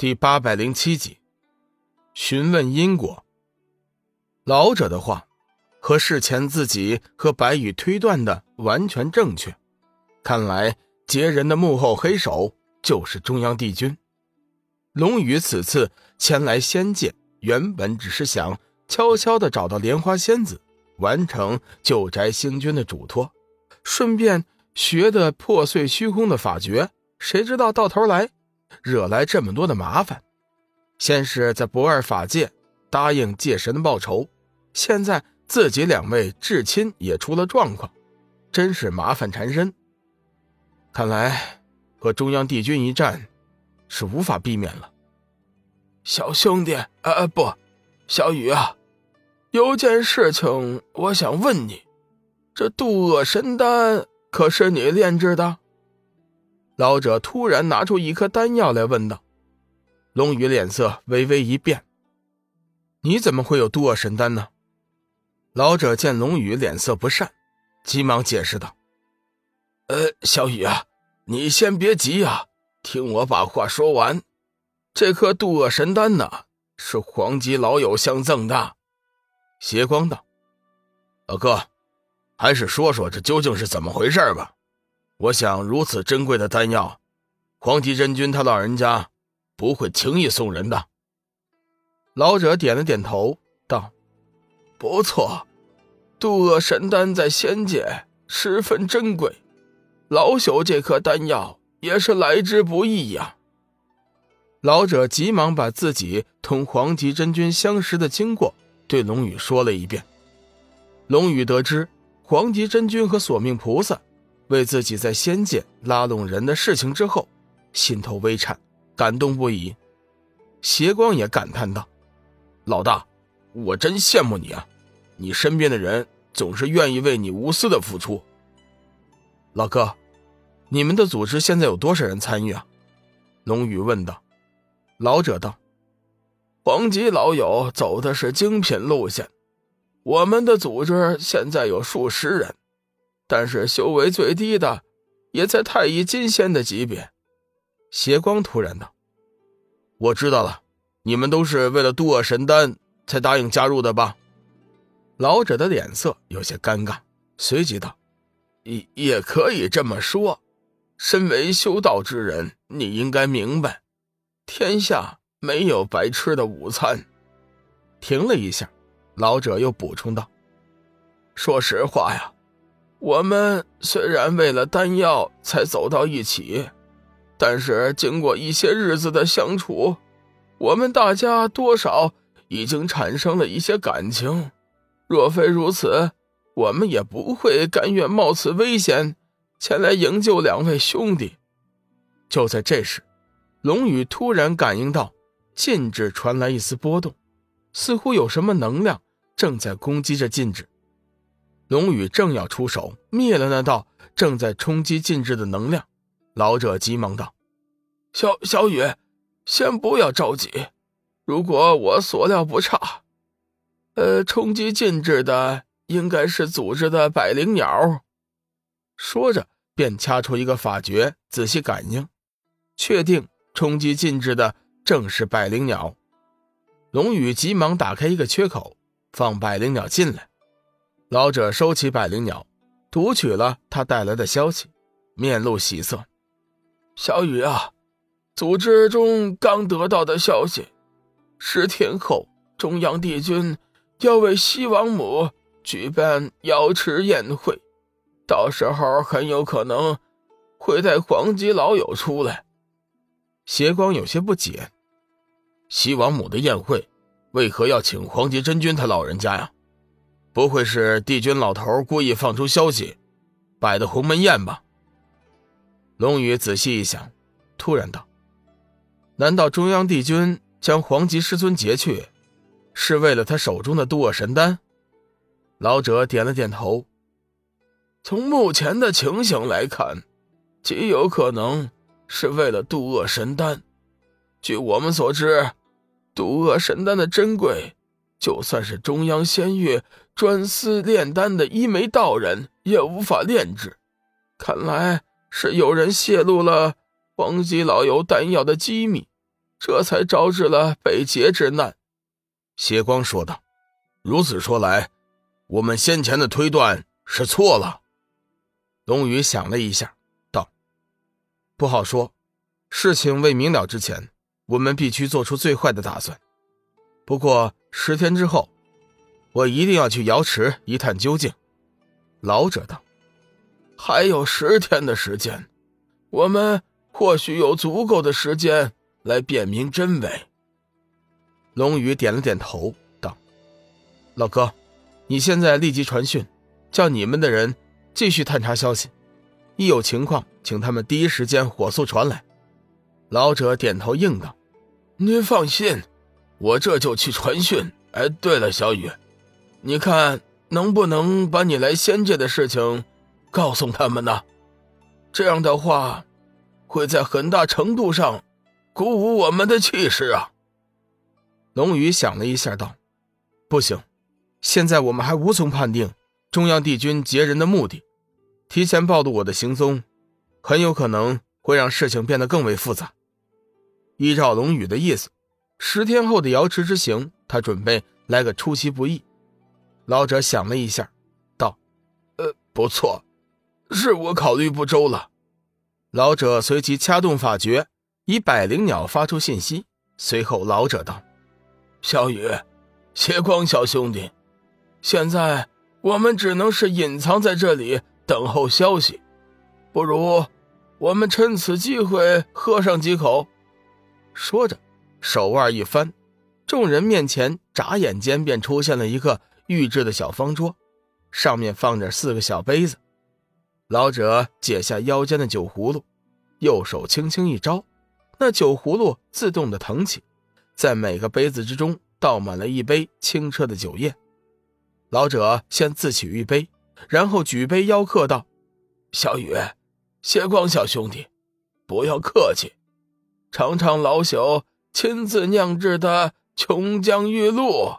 第八百零七集，询问因果。老者的话和事前自己和白羽推断的完全正确，看来劫人的幕后黑手就是中央帝君。龙宇此次前来仙界，原本只是想悄悄的找到莲花仙子，完成旧宅星君的嘱托，顺便学的破碎虚空的法诀。谁知道到头来。惹来这么多的麻烦，先是在不二法界答应界神报仇，现在自己两位至亲也出了状况，真是麻烦缠身。看来和中央帝君一战是无法避免了。小兄弟，呃，不，小雨啊，有件事情我想问你，这渡厄神丹可是你炼制的？老者突然拿出一颗丹药来，问道：“龙宇脸色微微一变，你怎么会有渡厄神丹呢？”老者见龙宇脸色不善，急忙解释道：“呃，小雨啊，你先别急啊，听我把话说完。这颗渡厄神丹呢，是黄吉老友相赠的。”邪光道：“老哥，还是说说这究竟是怎么回事吧。”我想，如此珍贵的丹药，黄极真君他老人家不会轻易送人的。老者点了点头，道：“不错，渡厄神丹在仙界十分珍贵，老朽这颗丹药也是来之不易呀。”老者急忙把自己同黄极真君相识的经过对龙宇说了一遍。龙宇得知黄极真君和索命菩萨。为自己在仙界拉拢人的事情之后，心头微颤，感动不已。邪光也感叹道：“老大，我真羡慕你啊！你身边的人总是愿意为你无私的付出。”老哥，你们的组织现在有多少人参与啊？龙宇问道。老者道：“黄吉老友走的是精品路线，我们的组织现在有数十人。”但是修为最低的，也在太乙金仙的级别。邪光突然道：“我知道了，你们都是为了渡厄神丹才答应加入的吧？”老者的脸色有些尴尬，随即道：“也也可以这么说。身为修道之人，你应该明白，天下没有白吃的午餐。”停了一下，老者又补充道：“说实话呀。”我们虽然为了丹药才走到一起，但是经过一些日子的相处，我们大家多少已经产生了一些感情。若非如此，我们也不会甘愿冒此危险前来营救两位兄弟。就在这时，龙宇突然感应到禁制传来一丝波动，似乎有什么能量正在攻击着禁制。龙宇正要出手灭了那道正在冲击禁制的能量，老者急忙道：“小小雨，先不要着急。如果我所料不差，呃，冲击禁制的应该是组织的百灵鸟。”说着便掐出一个法诀，仔细感应，确定冲击禁制的正是百灵鸟。龙宇急忙打开一个缺口，放百灵鸟进来。老者收起百灵鸟，读取了他带来的消息，面露喜色：“小雨啊，组织中刚得到的消息，十天后中央帝君要为西王母举办瑶池宴会，到时候很有可能会带黄吉老友出来。”邪光有些不解：“西王母的宴会，为何要请黄极真君他老人家呀？”不会是帝君老头故意放出消息，摆的鸿门宴吧？龙宇仔细一想，突然道：“难道中央帝君将黄极师尊劫去，是为了他手中的渡厄神丹？”老者点了点头。从目前的情形来看，极有可能是为了渡厄神丹。据我们所知，渡厄神丹的珍贵。就算是中央仙域专司炼丹的一枚道人，也无法炼制。看来是有人泄露了黄吉老油丹药的机密，这才招致了北劫之难。”邪光说道。“如此说来，我们先前的推断是错了。”龙宇想了一下，道：“不好说，事情未明了之前，我们必须做出最坏的打算。不过十天之后，我一定要去瑶池一探究竟。”老者道。还有十天的时间，我们或许有足够的时间来辨明真伪。龙宇点了点头，道：“老哥，你现在立即传讯，叫你们的人继续探查消息，一有情况，请他们第一时间火速传来。”老者点头应道：“您放心，我这就去传讯。哎，对了，小雨，你看能不能把你来仙界的事情？”告诉他们呢，这样的话，会在很大程度上鼓舞我们的气势啊。龙宇想了一下，道：“不行，现在我们还无从判定中央帝君劫人的目的，提前暴露我的行踪，很有可能会让事情变得更为复杂。依照龙宇的意思，十天后的瑶池之行，他准备来个出其不意。”老者想了一下，道：“呃，不错。”是我考虑不周了。老者随即掐动法诀，以百灵鸟发出信息。随后，老者道：“小雨，邪光小兄弟，现在我们只能是隐藏在这里等候消息。不如我们趁此机会喝上几口。”说着，手腕一翻，众人面前眨眼间便出现了一个玉制的小方桌，上面放着四个小杯子。老者解下腰间的酒葫芦，右手轻轻一招，那酒葫芦自动的腾起，在每个杯子之中倒满了一杯清澈的酒液。老者先自取一杯，然后举杯邀客道：“小雨，谢光小兄弟，不要客气，尝尝老朽亲自酿制的琼浆玉露。”